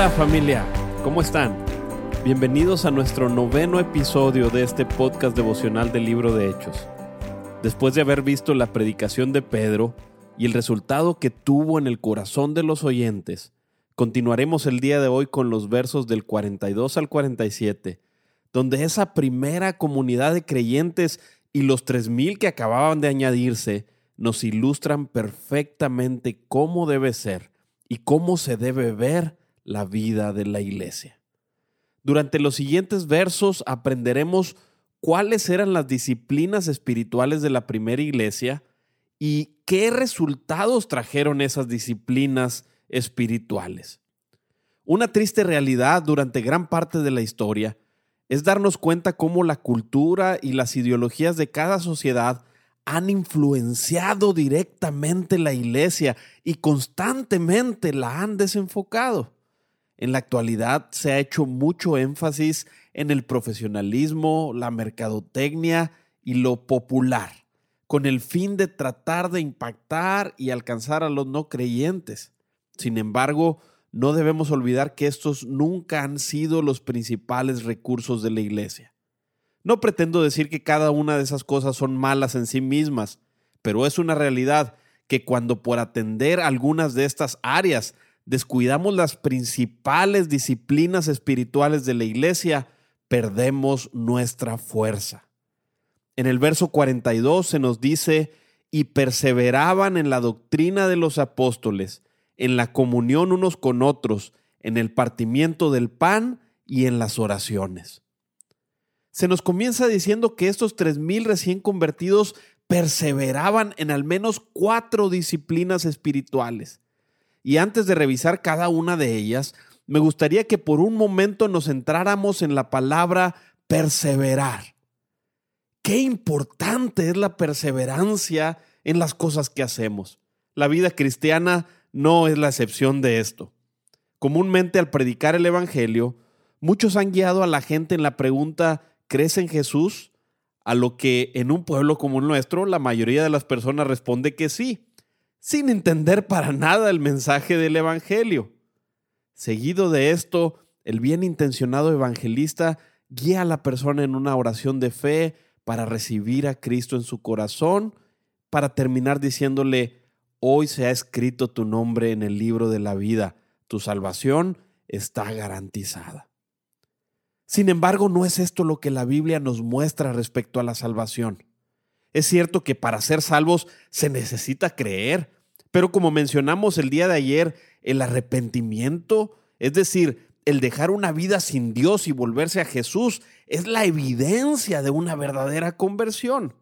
Hola familia, ¿cómo están? Bienvenidos a nuestro noveno episodio de este podcast devocional del libro de Hechos. Después de haber visto la predicación de Pedro y el resultado que tuvo en el corazón de los oyentes, continuaremos el día de hoy con los versos del 42 al 47, donde esa primera comunidad de creyentes y los 3.000 que acababan de añadirse nos ilustran perfectamente cómo debe ser y cómo se debe ver la vida de la iglesia. Durante los siguientes versos aprenderemos cuáles eran las disciplinas espirituales de la primera iglesia y qué resultados trajeron esas disciplinas espirituales. Una triste realidad durante gran parte de la historia es darnos cuenta cómo la cultura y las ideologías de cada sociedad han influenciado directamente la iglesia y constantemente la han desenfocado. En la actualidad se ha hecho mucho énfasis en el profesionalismo, la mercadotecnia y lo popular, con el fin de tratar de impactar y alcanzar a los no creyentes. Sin embargo, no debemos olvidar que estos nunca han sido los principales recursos de la Iglesia. No pretendo decir que cada una de esas cosas son malas en sí mismas, pero es una realidad que cuando por atender algunas de estas áreas descuidamos las principales disciplinas espirituales de la iglesia, perdemos nuestra fuerza. En el verso 42 se nos dice, y perseveraban en la doctrina de los apóstoles, en la comunión unos con otros, en el partimiento del pan y en las oraciones. Se nos comienza diciendo que estos tres mil recién convertidos perseveraban en al menos cuatro disciplinas espirituales. Y antes de revisar cada una de ellas, me gustaría que por un momento nos centráramos en la palabra perseverar. Qué importante es la perseverancia en las cosas que hacemos. La vida cristiana no es la excepción de esto. Comúnmente al predicar el Evangelio, muchos han guiado a la gente en la pregunta, ¿crees en Jesús? A lo que en un pueblo como el nuestro, la mayoría de las personas responde que sí sin entender para nada el mensaje del Evangelio. Seguido de esto, el bien intencionado evangelista guía a la persona en una oración de fe para recibir a Cristo en su corazón, para terminar diciéndole, hoy se ha escrito tu nombre en el libro de la vida, tu salvación está garantizada. Sin embargo, no es esto lo que la Biblia nos muestra respecto a la salvación. Es cierto que para ser salvos se necesita creer, pero como mencionamos el día de ayer, el arrepentimiento, es decir, el dejar una vida sin Dios y volverse a Jesús, es la evidencia de una verdadera conversión.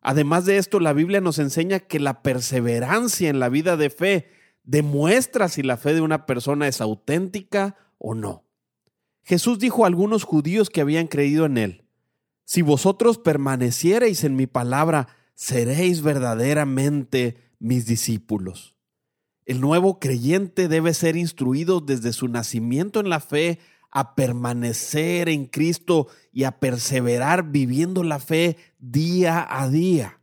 Además de esto, la Biblia nos enseña que la perseverancia en la vida de fe demuestra si la fe de una persona es auténtica o no. Jesús dijo a algunos judíos que habían creído en él, si vosotros permaneciereis en mi palabra, seréis verdaderamente mis discípulos. El nuevo creyente debe ser instruido desde su nacimiento en la fe a permanecer en Cristo y a perseverar viviendo la fe día a día.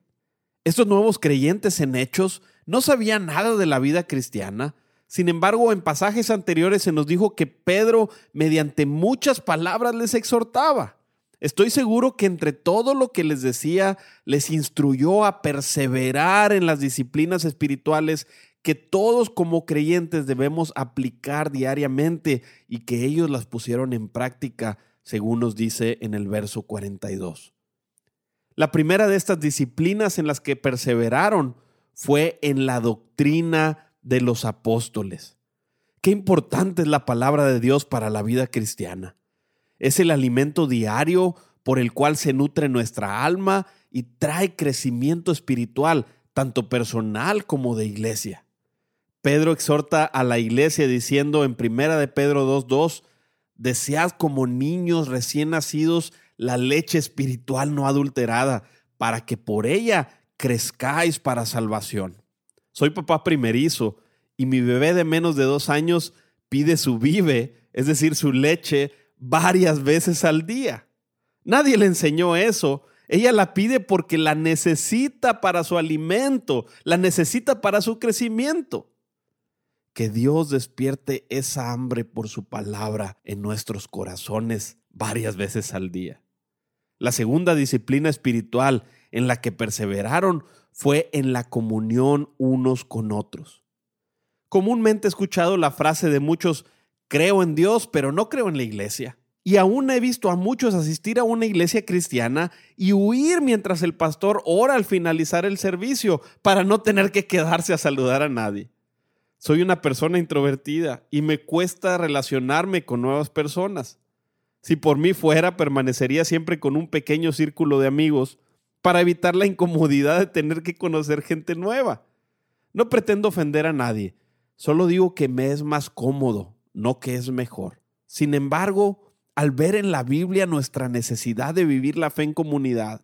Estos nuevos creyentes en hechos no sabían nada de la vida cristiana. Sin embargo, en pasajes anteriores se nos dijo que Pedro, mediante muchas palabras, les exhortaba. Estoy seguro que entre todo lo que les decía, les instruyó a perseverar en las disciplinas espirituales que todos como creyentes debemos aplicar diariamente y que ellos las pusieron en práctica, según nos dice en el verso 42. La primera de estas disciplinas en las que perseveraron fue en la doctrina de los apóstoles. Qué importante es la palabra de Dios para la vida cristiana. Es el alimento diario por el cual se nutre nuestra alma y trae crecimiento espiritual, tanto personal como de iglesia. Pedro exhorta a la iglesia diciendo en primera de Pedro 2:2, Desead como niños recién nacidos la leche espiritual no adulterada, para que por ella crezcáis para salvación. Soy papá primerizo y mi bebé de menos de dos años pide su vive, es decir, su leche, varias veces al día. Nadie le enseñó eso. Ella la pide porque la necesita para su alimento, la necesita para su crecimiento. Que Dios despierte esa hambre por su palabra en nuestros corazones varias veces al día. La segunda disciplina espiritual en la que perseveraron fue en la comunión unos con otros. Comúnmente he escuchado la frase de muchos, creo en Dios, pero no creo en la iglesia. Y aún he visto a muchos asistir a una iglesia cristiana y huir mientras el pastor ora al finalizar el servicio para no tener que quedarse a saludar a nadie. Soy una persona introvertida y me cuesta relacionarme con nuevas personas. Si por mí fuera, permanecería siempre con un pequeño círculo de amigos para evitar la incomodidad de tener que conocer gente nueva. No pretendo ofender a nadie, solo digo que me es más cómodo, no que es mejor. Sin embargo, al ver en la Biblia nuestra necesidad de vivir la fe en comunidad,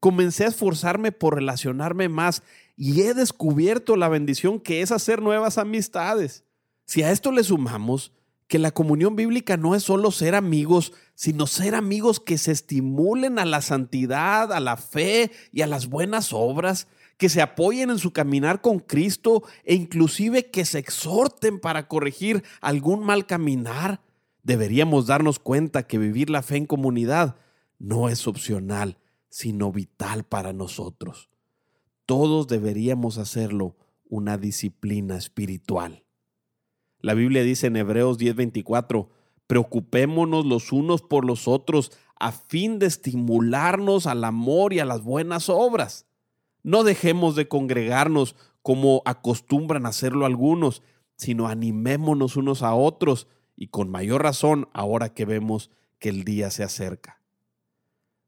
comencé a esforzarme por relacionarme más y he descubierto la bendición que es hacer nuevas amistades. Si a esto le sumamos que la comunión bíblica no es solo ser amigos, sino ser amigos que se estimulen a la santidad, a la fe y a las buenas obras, que se apoyen en su caminar con Cristo e inclusive que se exhorten para corregir algún mal caminar deberíamos darnos cuenta que vivir la fe en comunidad no es opcional, sino vital para nosotros. Todos deberíamos hacerlo una disciplina espiritual. La Biblia dice en Hebreos 10:24, preocupémonos los unos por los otros a fin de estimularnos al amor y a las buenas obras. No dejemos de congregarnos como acostumbran hacerlo algunos, sino animémonos unos a otros y con mayor razón ahora que vemos que el día se acerca.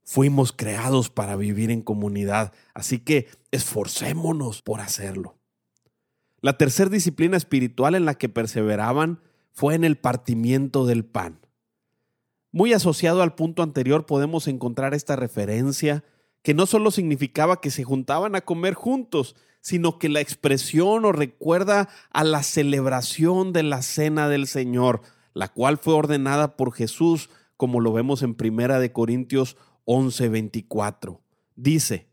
Fuimos creados para vivir en comunidad, así que esforcémonos por hacerlo. La tercera disciplina espiritual en la que perseveraban fue en el partimiento del pan. Muy asociado al punto anterior podemos encontrar esta referencia que no solo significaba que se juntaban a comer juntos, sino que la expresión nos recuerda a la celebración de la cena del Señor, la cual fue ordenada por Jesús, como lo vemos en Primera de Corintios 11:24. Dice,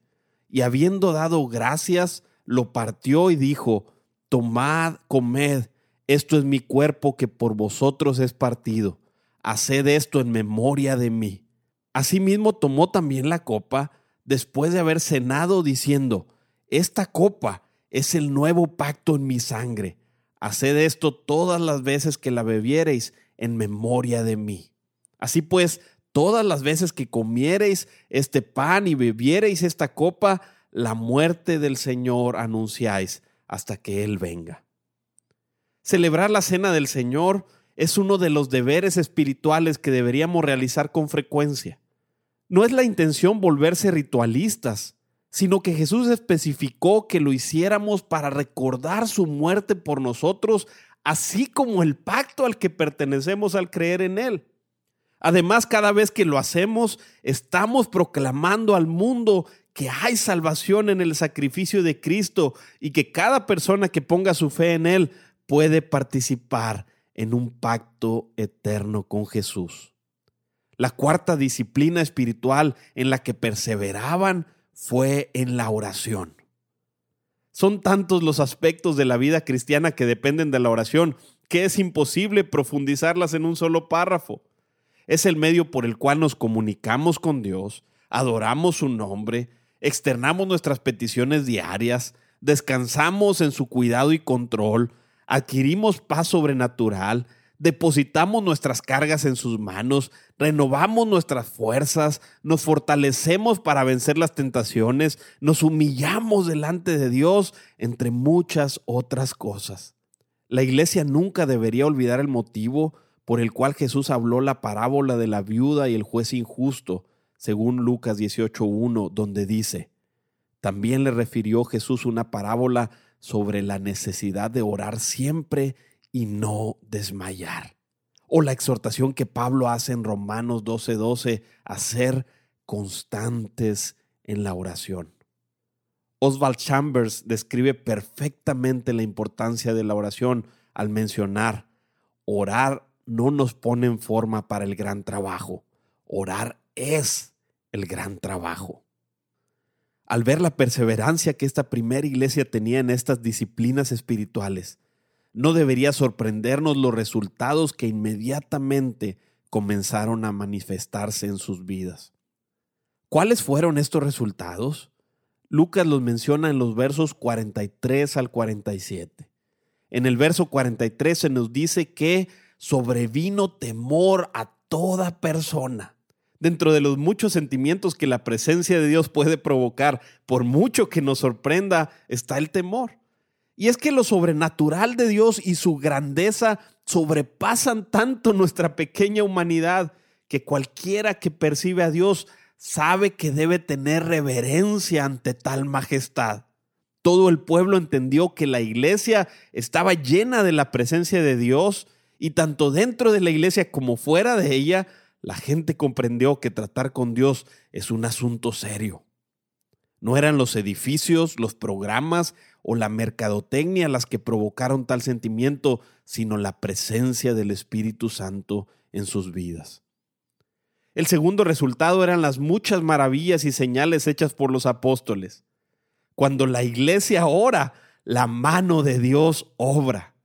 y habiendo dado gracias, lo partió y dijo, Tomad, comed, esto es mi cuerpo que por vosotros es partido. Haced esto en memoria de mí. Asimismo tomó también la copa, después de haber cenado, diciendo, Esta copa es el nuevo pacto en mi sangre Haced esto todas las veces que la bebiereis en memoria de mí. Así pues, todas las veces que comiereis este pan y bebiereis esta copa, la muerte del Señor anunciáis hasta que Él venga. Celebrar la cena del Señor es uno de los deberes espirituales que deberíamos realizar con frecuencia. No es la intención volverse ritualistas, sino que Jesús especificó que lo hiciéramos para recordar su muerte por nosotros, así como el pacto al que pertenecemos al creer en Él. Además, cada vez que lo hacemos, estamos proclamando al mundo que hay salvación en el sacrificio de Cristo y que cada persona que ponga su fe en Él puede participar en un pacto eterno con Jesús. La cuarta disciplina espiritual en la que perseveraban fue en la oración. Son tantos los aspectos de la vida cristiana que dependen de la oración que es imposible profundizarlas en un solo párrafo. Es el medio por el cual nos comunicamos con Dios, adoramos su nombre, externamos nuestras peticiones diarias, descansamos en su cuidado y control, adquirimos paz sobrenatural, depositamos nuestras cargas en sus manos, renovamos nuestras fuerzas, nos fortalecemos para vencer las tentaciones, nos humillamos delante de Dios, entre muchas otras cosas. La iglesia nunca debería olvidar el motivo por el cual Jesús habló la parábola de la viuda y el juez injusto, según Lucas 18.1, donde dice, también le refirió Jesús una parábola sobre la necesidad de orar siempre y no desmayar. o la exhortación que Pablo hace en Romanos 12:12 12, a ser constantes en la oración. Oswald Chambers describe perfectamente la importancia de la oración al mencionar, orar no nos pone en forma para el gran trabajo, orar es el gran trabajo. Al ver la perseverancia que esta primera iglesia tenía en estas disciplinas espirituales, no debería sorprendernos los resultados que inmediatamente comenzaron a manifestarse en sus vidas. ¿Cuáles fueron estos resultados? Lucas los menciona en los versos 43 al 47. En el verso 43 se nos dice que sobrevino temor a toda persona. Dentro de los muchos sentimientos que la presencia de Dios puede provocar, por mucho que nos sorprenda, está el temor. Y es que lo sobrenatural de Dios y su grandeza sobrepasan tanto nuestra pequeña humanidad que cualquiera que percibe a Dios sabe que debe tener reverencia ante tal majestad. Todo el pueblo entendió que la iglesia estaba llena de la presencia de Dios y tanto dentro de la iglesia como fuera de ella, la gente comprendió que tratar con Dios es un asunto serio. No eran los edificios, los programas o la mercadotecnia las que provocaron tal sentimiento, sino la presencia del Espíritu Santo en sus vidas. El segundo resultado eran las muchas maravillas y señales hechas por los apóstoles. Cuando la iglesia ora, la mano de Dios obra.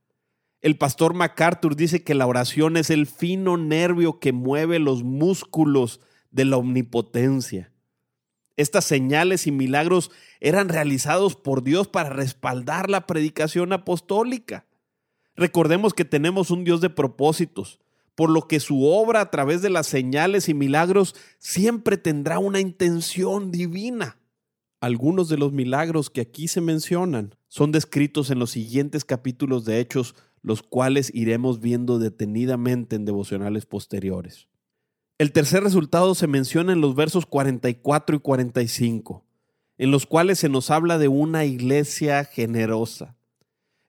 El pastor MacArthur dice que la oración es el fino nervio que mueve los músculos de la omnipotencia. Estas señales y milagros eran realizados por Dios para respaldar la predicación apostólica. Recordemos que tenemos un Dios de propósitos, por lo que su obra a través de las señales y milagros siempre tendrá una intención divina. Algunos de los milagros que aquí se mencionan son descritos en los siguientes capítulos de Hechos, los cuales iremos viendo detenidamente en devocionales posteriores. El tercer resultado se menciona en los versos 44 y 45, en los cuales se nos habla de una iglesia generosa.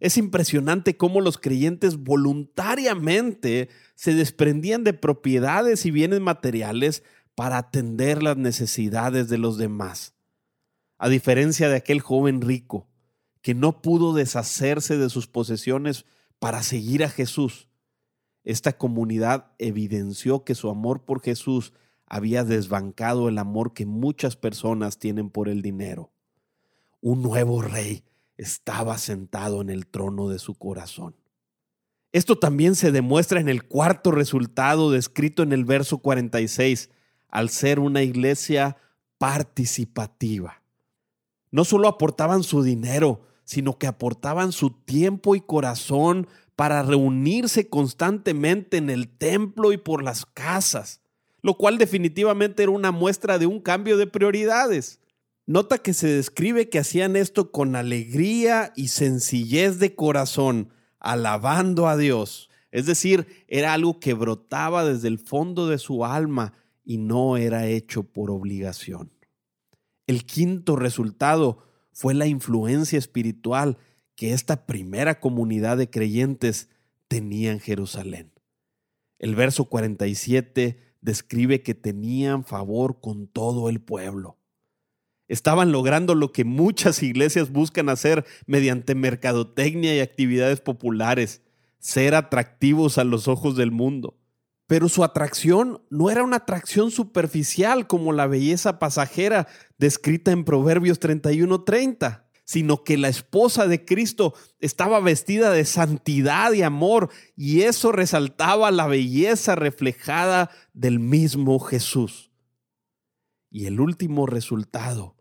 Es impresionante cómo los creyentes voluntariamente se desprendían de propiedades y bienes materiales para atender las necesidades de los demás. A diferencia de aquel joven rico, que no pudo deshacerse de sus posesiones para seguir a Jesús, esta comunidad evidenció que su amor por Jesús había desbancado el amor que muchas personas tienen por el dinero. Un nuevo rey estaba sentado en el trono de su corazón. Esto también se demuestra en el cuarto resultado descrito en el verso 46, al ser una iglesia participativa. No solo aportaban su dinero, sino que aportaban su tiempo y corazón para reunirse constantemente en el templo y por las casas, lo cual definitivamente era una muestra de un cambio de prioridades. Nota que se describe que hacían esto con alegría y sencillez de corazón, alabando a Dios. Es decir, era algo que brotaba desde el fondo de su alma y no era hecho por obligación. El quinto resultado fue la influencia espiritual que esta primera comunidad de creyentes tenía en Jerusalén. El verso 47 describe que tenían favor con todo el pueblo estaban logrando lo que muchas iglesias buscan hacer mediante mercadotecnia y actividades populares, ser atractivos a los ojos del mundo. Pero su atracción no era una atracción superficial como la belleza pasajera descrita en Proverbios 31:30, sino que la esposa de Cristo estaba vestida de santidad y amor, y eso resaltaba la belleza reflejada del mismo Jesús. Y el último resultado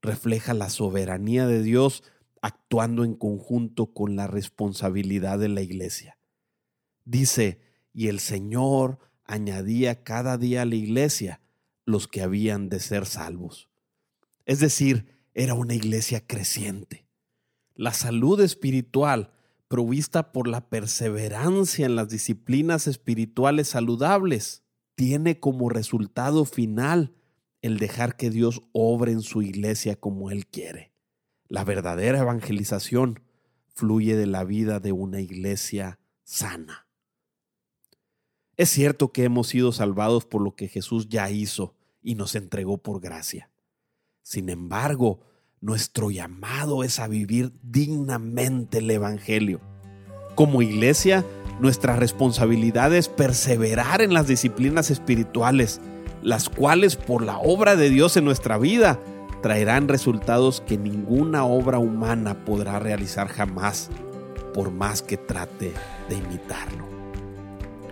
refleja la soberanía de Dios actuando en conjunto con la responsabilidad de la iglesia. Dice, y el Señor añadía cada día a la iglesia los que habían de ser salvos. Es decir, era una iglesia creciente. La salud espiritual, provista por la perseverancia en las disciplinas espirituales saludables, tiene como resultado final el dejar que Dios obre en su iglesia como Él quiere. La verdadera evangelización fluye de la vida de una iglesia sana. Es cierto que hemos sido salvados por lo que Jesús ya hizo y nos entregó por gracia. Sin embargo, nuestro llamado es a vivir dignamente el Evangelio. Como iglesia, nuestra responsabilidad es perseverar en las disciplinas espirituales, las cuales por la obra de Dios en nuestra vida traerán resultados que ninguna obra humana podrá realizar jamás, por más que trate de imitarlo.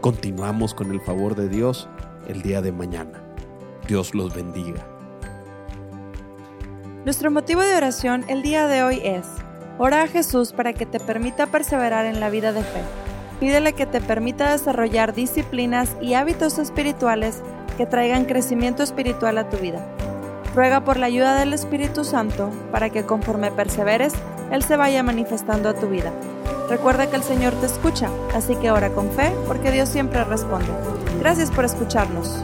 Continuamos con el favor de Dios el día de mañana. Dios los bendiga. Nuestro motivo de oración el día de hoy es, ora a Jesús para que te permita perseverar en la vida de fe. Pídele que te permita desarrollar disciplinas y hábitos espirituales que traigan crecimiento espiritual a tu vida. Ruega por la ayuda del Espíritu Santo para que conforme perseveres, Él se vaya manifestando a tu vida. Recuerda que el Señor te escucha, así que ora con fe porque Dios siempre responde. Gracias por escucharnos.